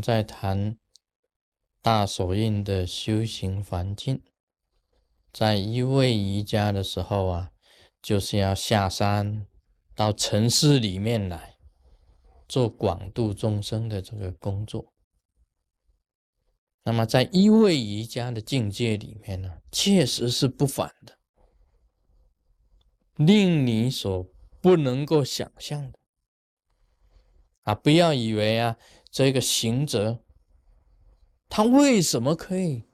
在谈大手印的修行环境，在一位瑜伽的时候啊，就是要下山到城市里面来做广度众生的这个工作。那么，在一位瑜伽的境界里面呢，确实是不凡的，令你所不能够想象的啊！不要以为啊，这个行者他为什么可以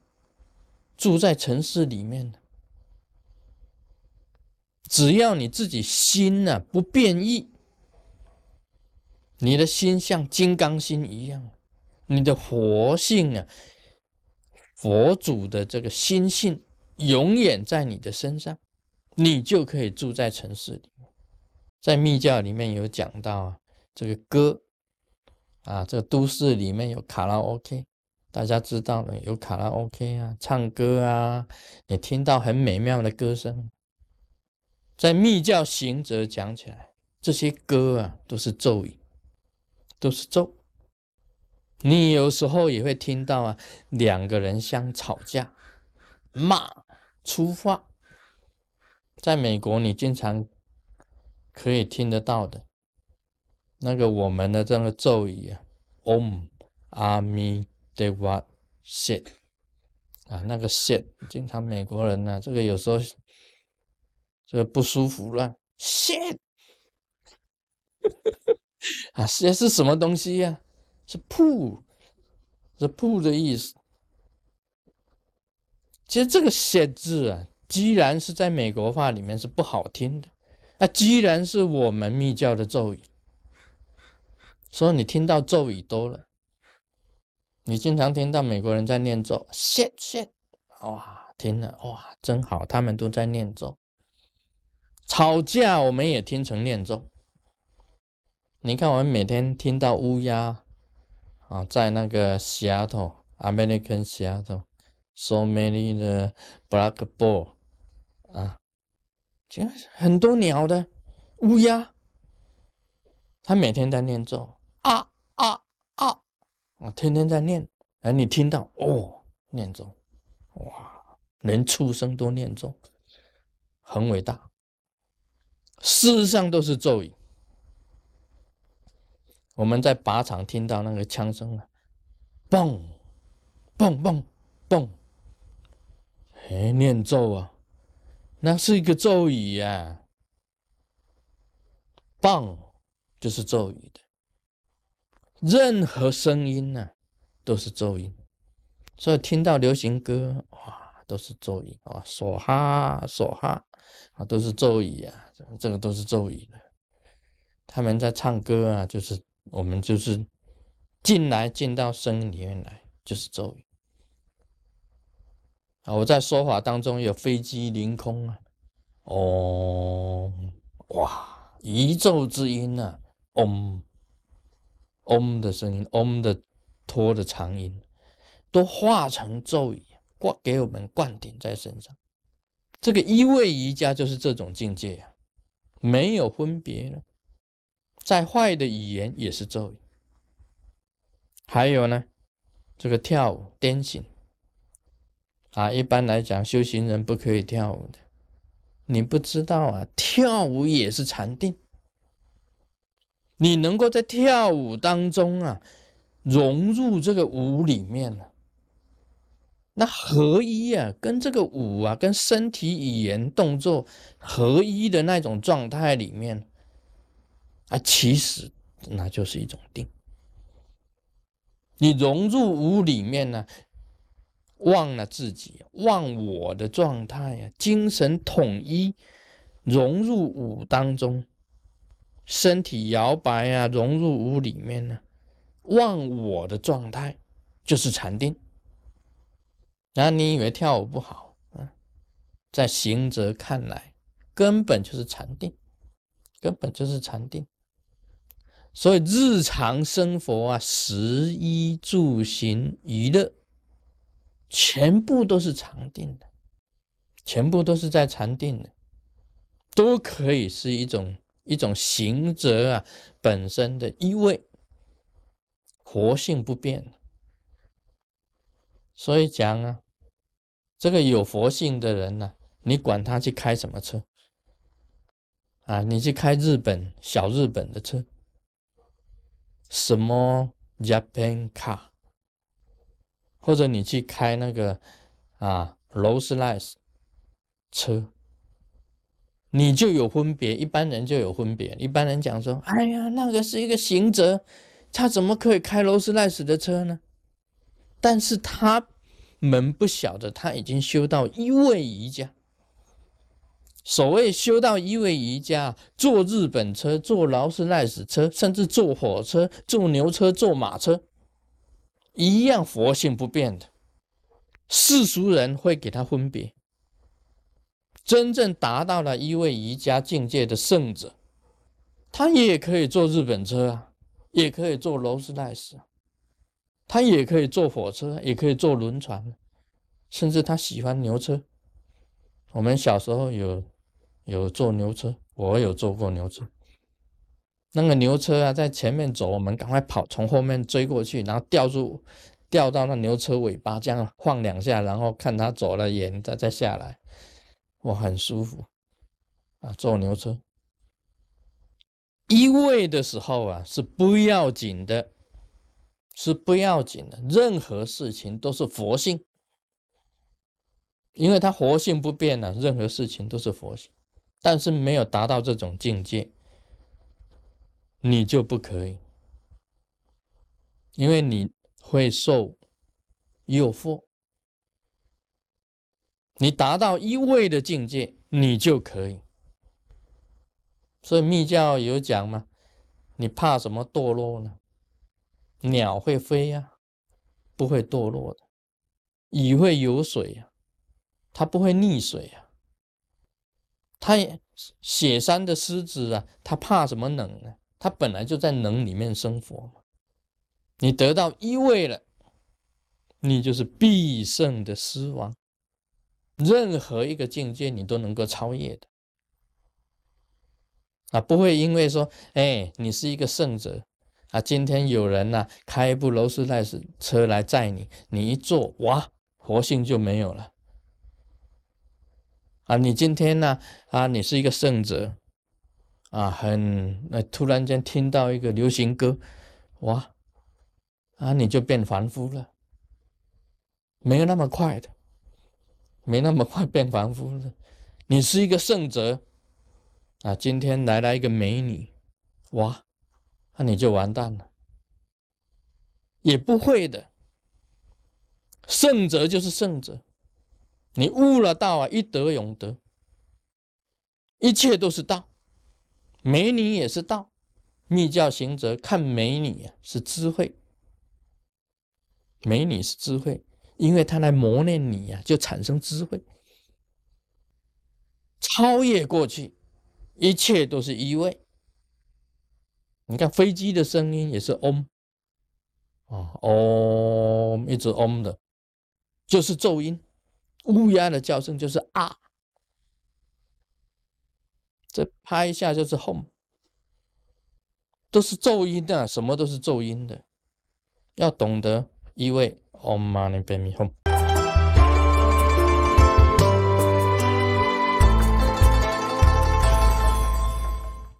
住在城市里面呢？只要你自己心呢不变异，你的心像金刚心一样，你的活性啊。佛祖的这个心性永远在你的身上，你就可以住在城市里。在密教里面有讲到啊，这个歌啊，这个都市里面有卡拉 OK，大家知道的有卡拉 OK 啊，唱歌啊，你听到很美妙的歌声。在密教行者讲起来，这些歌啊都是咒语，都是咒。你有时候也会听到啊，两个人相吵架，骂粗话，在美国你经常可以听得到的，那个我们的这个咒语啊，Om Ami Deva Shit 啊，那个 Shit，经常美国人呢，这个有时候这个不舒服了，Shit，啊，Shit 是什么东西呀？是铺，是铺的意思。其实这个“写字啊，既然是在美国话里面是不好听的，那既然是我们密教的咒语，所以你听到咒语多了，你经常听到美国人在念咒，shit shit，哇，听了哇，真好，他们都在念咒。吵架我们也听成念咒。你看，我们每天听到乌鸦。啊，在那个西雅图，American 西雅图，so many 的 blackbird 啊，就很多鸟的乌鸦，它每天在念咒，啊，天天在念，而你听到哦，念咒，哇，连畜生都念咒，很伟大，事实上都是咒语。我们在靶场听到那个枪声啊，嘣，嘣嘣嘣，哎，念咒啊，那是一个咒语呀，棒就是咒语的，任何声音呢都是咒音，所以听到流行歌哇，都是咒语啊，梭哈梭哈啊，都是咒语啊，这个都是咒语的，他们在唱歌啊，就是。我们就是进来进到声音里面来，就是咒语啊！我在说法当中有飞机凌空啊，哦，哇，宇宙之音啊，嗡嗡的声音，嗡的拖的长音，都化成咒语，灌给我们灌顶在身上。这个一位瑜伽就是这种境界啊，没有分别了。再坏的语言也是咒语。还有呢，这个跳舞、颠醒啊，一般来讲，修行人不可以跳舞的。你不知道啊，跳舞也是禅定。你能够在跳舞当中啊，融入这个舞里面呢，那合一啊，跟这个舞啊，跟身体语言动作合一的那种状态里面。啊，其实那就是一种定。你融入舞里面呢，忘了自己，忘我的状态啊，精神统一，融入舞当中，身体摇摆啊，融入屋里面呢，忘我的状态，就是禅定。然后你以为跳舞不好啊，在行者看来，根本就是禅定，根本就是禅定。所以日常生活啊，食衣住行娱乐，全部都是禅定的，全部都是在禅定的，都可以是一种一种行者啊本身的意味活性不变。所以讲啊，这个有佛性的人呢，你管他去开什么车啊？你去开日本小日本的车，什么 Japan car，或者你去开那个啊劳斯莱斯车，你就有分别。一般人就有分别。一般人讲说：“哎呀，那个是一个行者，他怎么可以开劳斯莱斯的车呢？”但是他们不晓得，他已经修到一位瑜伽。所谓修到一位瑜伽，坐日本车、坐劳斯莱斯车，甚至坐火车、坐牛车、坐马车，一样佛性不变的。世俗人会给他分别。真正达到了一位瑜伽境界的圣者，他也可以坐日本车啊，也可以坐劳斯莱斯。他也可以坐火车，也可以坐轮船，甚至他喜欢牛车。我们小时候有有坐牛车，我有坐过牛车。那个牛车啊，在前面走，我们赶快跑，从后面追过去，然后吊住，吊到那牛车尾巴，这样晃两下，然后看他走了远，再再下来，我，很舒服啊！坐牛车，一位的时候啊，是不要紧的。是不要紧的，任何事情都是佛性，因为它活性不变呢，任何事情都是佛性。但是没有达到这种境界，你就不可以，因为你会受诱惑。你达到一位的境界，你就可以。所以密教有讲吗？你怕什么堕落呢？鸟会飞呀，不会堕落的；鱼会游水呀，它不会溺水呀。它雪山的狮子啊，它怕什么冷呢？它本来就在冷里面生活嘛。你得到一位了，你就是必胜的狮王。任何一个境界，你都能够超越的啊！不会因为说，哎，你是一个圣者。啊，今天有人呢开一部劳斯莱斯车来载你，你一坐，哇，活性就没有了。啊，你今天呢，啊，你是一个圣者，啊，很，那突然间听到一个流行歌，哇，啊，你就变凡夫了，没有那么快的，没那么快变凡夫的。你是一个圣者，啊，今天来了一个美女，哇。那你就完蛋了，也不会的。圣者就是圣者，你悟了道啊，一德永德，一切都是道。美女也是道，密教行者看美女啊是智慧，美女是智慧，因为他来磨练你呀，就产生智慧，超越过去，一切都是一味。你看飞机的声音也是嗡。啊，嗡，一直嗡的，就是咒音；乌鸦的叫声就是啊，这拍一下就是轰，都是咒音的，什么都是咒音的，要懂得一位 om man inte är min hund.